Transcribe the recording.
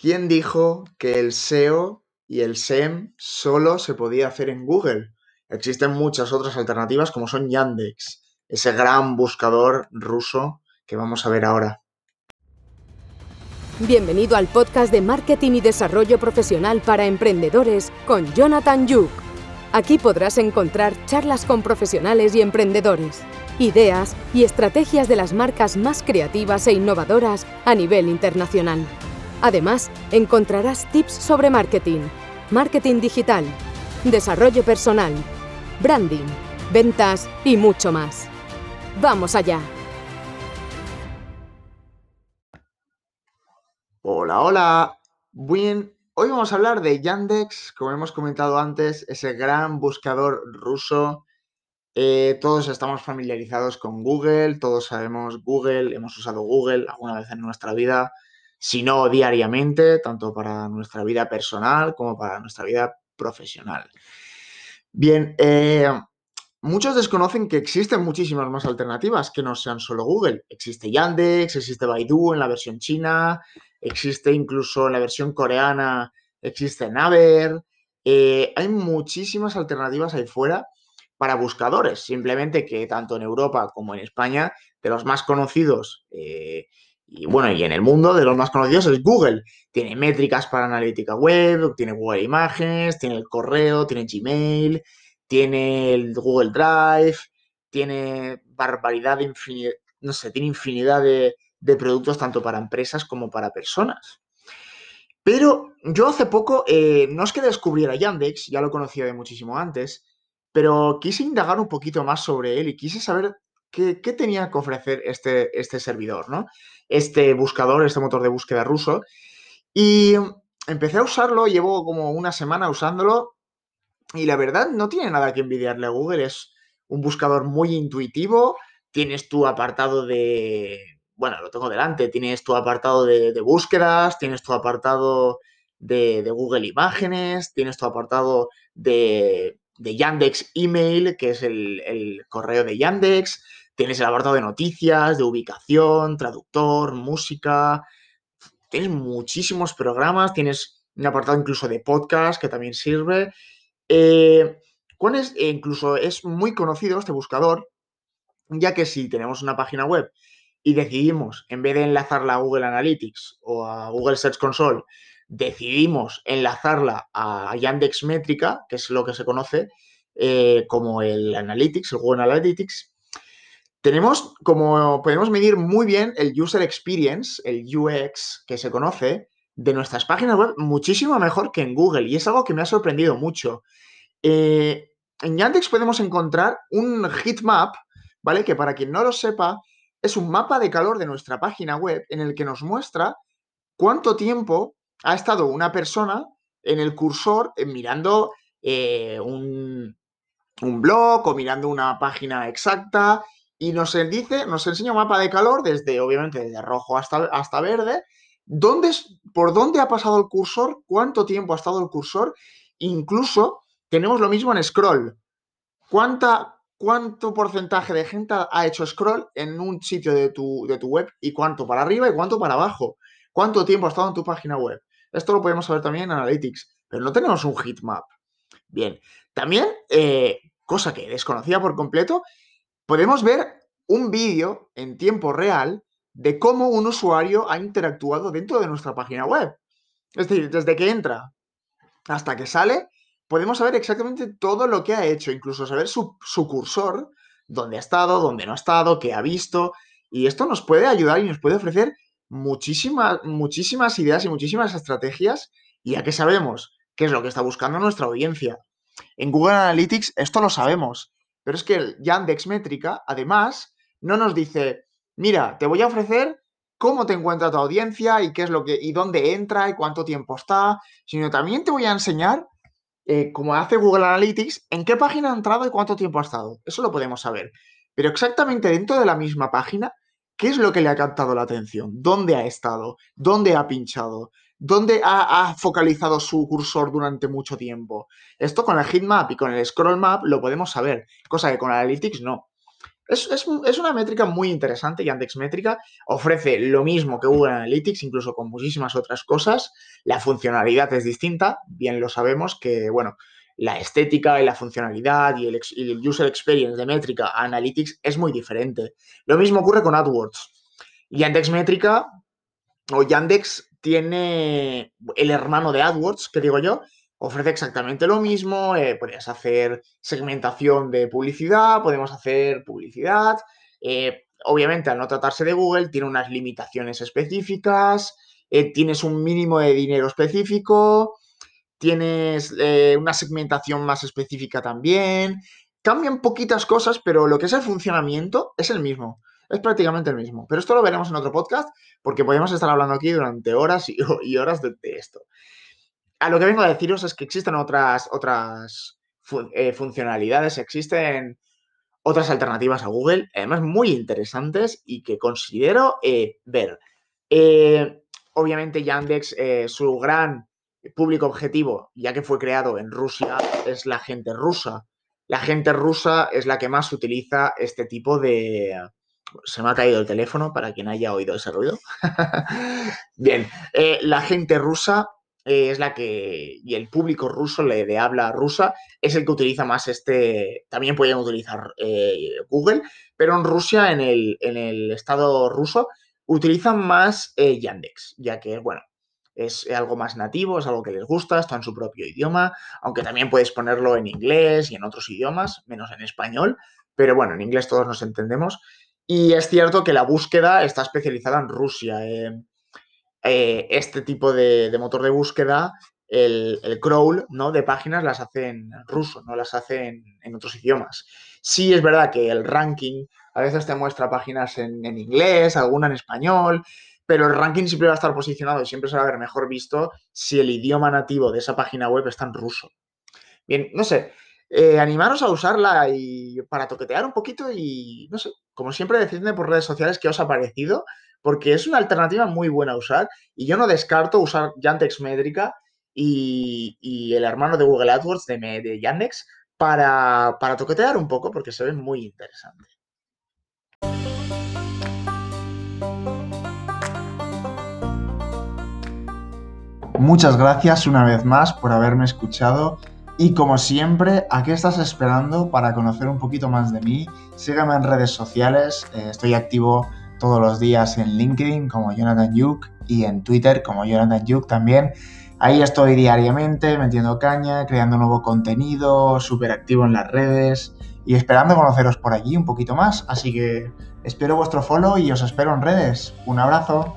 ¿Quién dijo que el SEO y el SEM solo se podía hacer en Google? Existen muchas otras alternativas como son Yandex, ese gran buscador ruso que vamos a ver ahora. Bienvenido al podcast de Marketing y Desarrollo Profesional para Emprendedores con Jonathan Yuk. Aquí podrás encontrar charlas con profesionales y emprendedores, ideas y estrategias de las marcas más creativas e innovadoras a nivel internacional. Además, encontrarás tips sobre marketing, marketing digital, desarrollo personal, branding, ventas y mucho más. ¡Vamos allá! Hola, hola. Bien, hoy vamos a hablar de Yandex, como hemos comentado antes, ese gran buscador ruso. Eh, todos estamos familiarizados con Google, todos sabemos Google, hemos usado Google alguna vez en nuestra vida si no diariamente, tanto para nuestra vida personal como para nuestra vida profesional. Bien, eh, muchos desconocen que existen muchísimas más alternativas que no sean solo Google. Existe Yandex, existe Baidu en la versión china, existe incluso en la versión coreana, existe Naver. Eh, hay muchísimas alternativas ahí fuera para buscadores, simplemente que tanto en Europa como en España, de los más conocidos, eh, y bueno, y en el mundo de los más conocidos es Google. Tiene métricas para analítica web, tiene Google Imágenes, tiene el correo, tiene Gmail, tiene el Google Drive, tiene barbaridad de infinidad, no sé, tiene infinidad de, productos tanto para empresas como para personas. Pero yo hace poco, eh, no es que descubriera Yandex, ya lo conocía de muchísimo antes, pero quise indagar un poquito más sobre él y quise saber qué, tenía que ofrecer este, este servidor, ¿no? Este buscador, este motor de búsqueda ruso. Y empecé a usarlo, llevo como una semana usándolo y la verdad no tiene nada que envidiarle a Google, es un buscador muy intuitivo, tienes tu apartado de, bueno, lo tengo delante, tienes tu apartado de, búsquedas, tienes tu apartado de, Google Imágenes, tienes tu apartado de, Yandex Email, que es el correo de Yandex, Tienes el apartado de noticias, de ubicación, traductor, música. Tienes muchísimos programas, tienes un apartado incluso de podcast que también sirve. Eh, e incluso es muy conocido este buscador, ya que si tenemos una página web y decidimos, en vez de enlazarla a Google Analytics o a Google Search Console, decidimos enlazarla a Yandex Métrica, que es lo que se conoce eh, como el Analytics, el Google Analytics, tenemos como podemos medir muy bien el user experience, el UX que se conoce de nuestras páginas web muchísimo mejor que en Google y es algo que me ha sorprendido mucho. Eh, en Yandex podemos encontrar un heatmap, ¿vale? Que para quien no lo sepa, es un mapa de calor de nuestra página web en el que nos muestra cuánto tiempo ha estado una persona en el cursor eh, mirando eh, un, un blog o mirando una página exacta y nos dice, nos enseña un mapa de calor desde, obviamente, desde rojo hasta, hasta verde, dónde, por dónde ha pasado el cursor, cuánto tiempo ha estado el cursor, incluso tenemos lo mismo en scroll. ¿Cuánta, ¿Cuánto porcentaje de gente ha hecho scroll en un sitio de tu, de tu web y cuánto para arriba y cuánto para abajo? ¿Cuánto tiempo ha estado en tu página web? Esto lo podemos saber también en Analytics, pero no tenemos un heatmap. Bien, también, eh, cosa que desconocía por completo, podemos ver un vídeo en tiempo real de cómo un usuario ha interactuado dentro de nuestra página web. Es decir, desde que entra hasta que sale, podemos saber exactamente todo lo que ha hecho, incluso saber su, cursor, dónde ha estado, dónde no ha estado, qué ha visto. Y esto nos puede ayudar y nos puede ofrecer muchísimas, muchísimas ideas y muchísimas estrategias, ya que sabemos qué es lo que está buscando nuestra audiencia. En Google Analytics esto lo sabemos. Pero es que el Yandex Métrica, además, no nos dice, mira, te voy a ofrecer cómo te encuentra tu audiencia y qué es lo que, y dónde entra y cuánto tiempo está, sino también te voy a enseñar, eh, como hace Google Analytics, en qué página ha entrado y cuánto tiempo ha estado. Eso lo podemos saber. Pero exactamente dentro de la misma página, ¿qué es lo que le ha captado la atención? ¿Dónde ha estado? ¿Dónde ha pinchado? ¿Dónde ha, focalizado su cursor durante mucho tiempo? Esto con el heatmap y con el scroll map lo podemos saber, cosa que con Analytics no. es, una métrica muy interesante, Yandex Métrica. Ofrece lo mismo que Google Analytics, incluso con muchísimas otras cosas. La funcionalidad es distinta, bien lo sabemos que, bueno, la estética y la funcionalidad y el, y el user experience de Métrica a Analytics es muy diferente. Lo mismo ocurre con AdWords. Yandex Métrica o Yandex tiene el hermano de AdWords, que digo yo, ofrece exactamente lo mismo, eh, podrías hacer segmentación de publicidad, podemos hacer publicidad. Eh, obviamente, al no tratarse de Google, tiene unas limitaciones específicas, eh, tienes un mínimo de dinero específico, tienes una segmentación más específica también. Cambian poquitas cosas, pero lo que es el funcionamiento es el mismo. Es prácticamente el mismo. Pero esto lo veremos en otro podcast porque podemos estar hablando aquí durante horas y, horas de esto a lo que vengo a deciros es que existen otras, otras eh, funcionalidades, existen otras alternativas a Google, además muy interesantes y que considero eh, ver. Eh, obviamente Yandex, su gran público objetivo, ya que fue creado en Rusia, es la gente rusa. La gente rusa es la que más utiliza este tipo de... Se me ha caído el teléfono para quien haya oído ese ruido. Bien, la gente rusa es la que, y el público ruso le, de habla rusa, es el que utiliza más este, también pueden utilizar eh, Google, pero en Rusia, en el, en el estado ruso, utilizan más eh, Yandex, ya que, bueno, es algo más nativo, es algo que les gusta, está en su propio idioma, aunque también puedes ponerlo en inglés y en otros idiomas, menos en español, pero bueno, en inglés todos nos entendemos. Y es cierto que la búsqueda está especializada en Rusia. Eh, eh, este tipo de, motor de búsqueda, el, crawl ¿no? de páginas las hace en ruso, no las hace en, otros idiomas. Sí es verdad que el ranking a veces te muestra páginas en, inglés, alguna en español, pero el ranking siempre va a estar posicionado y siempre se va a ver mejor visto si el idioma nativo de esa página web está en ruso. Bien, no sé, eh, animaros a usarla y para toquetear un poquito y, no sé, como siempre, decidme por redes sociales qué os ha parecido porque es una alternativa muy buena a usar y yo no descarto usar Yandex Métrica y, el hermano de Google AdWords de, Yandex para, para toquetear un poco porque se ve muy interesante. Muchas gracias una vez más por haberme escuchado y como siempre, ¿a qué estás esperando para conocer un poquito más de mí? Sígueme en redes sociales, eh, estoy activo todos los días en LinkedIn como Jonathan Yuk y en Twitter como Jonathan Yuk también. Ahí estoy diariamente metiendo caña, creando nuevo contenido, súper activo en las redes y esperando conoceros por allí un poquito más. Así que espero vuestro follow y os espero en redes. Un abrazo.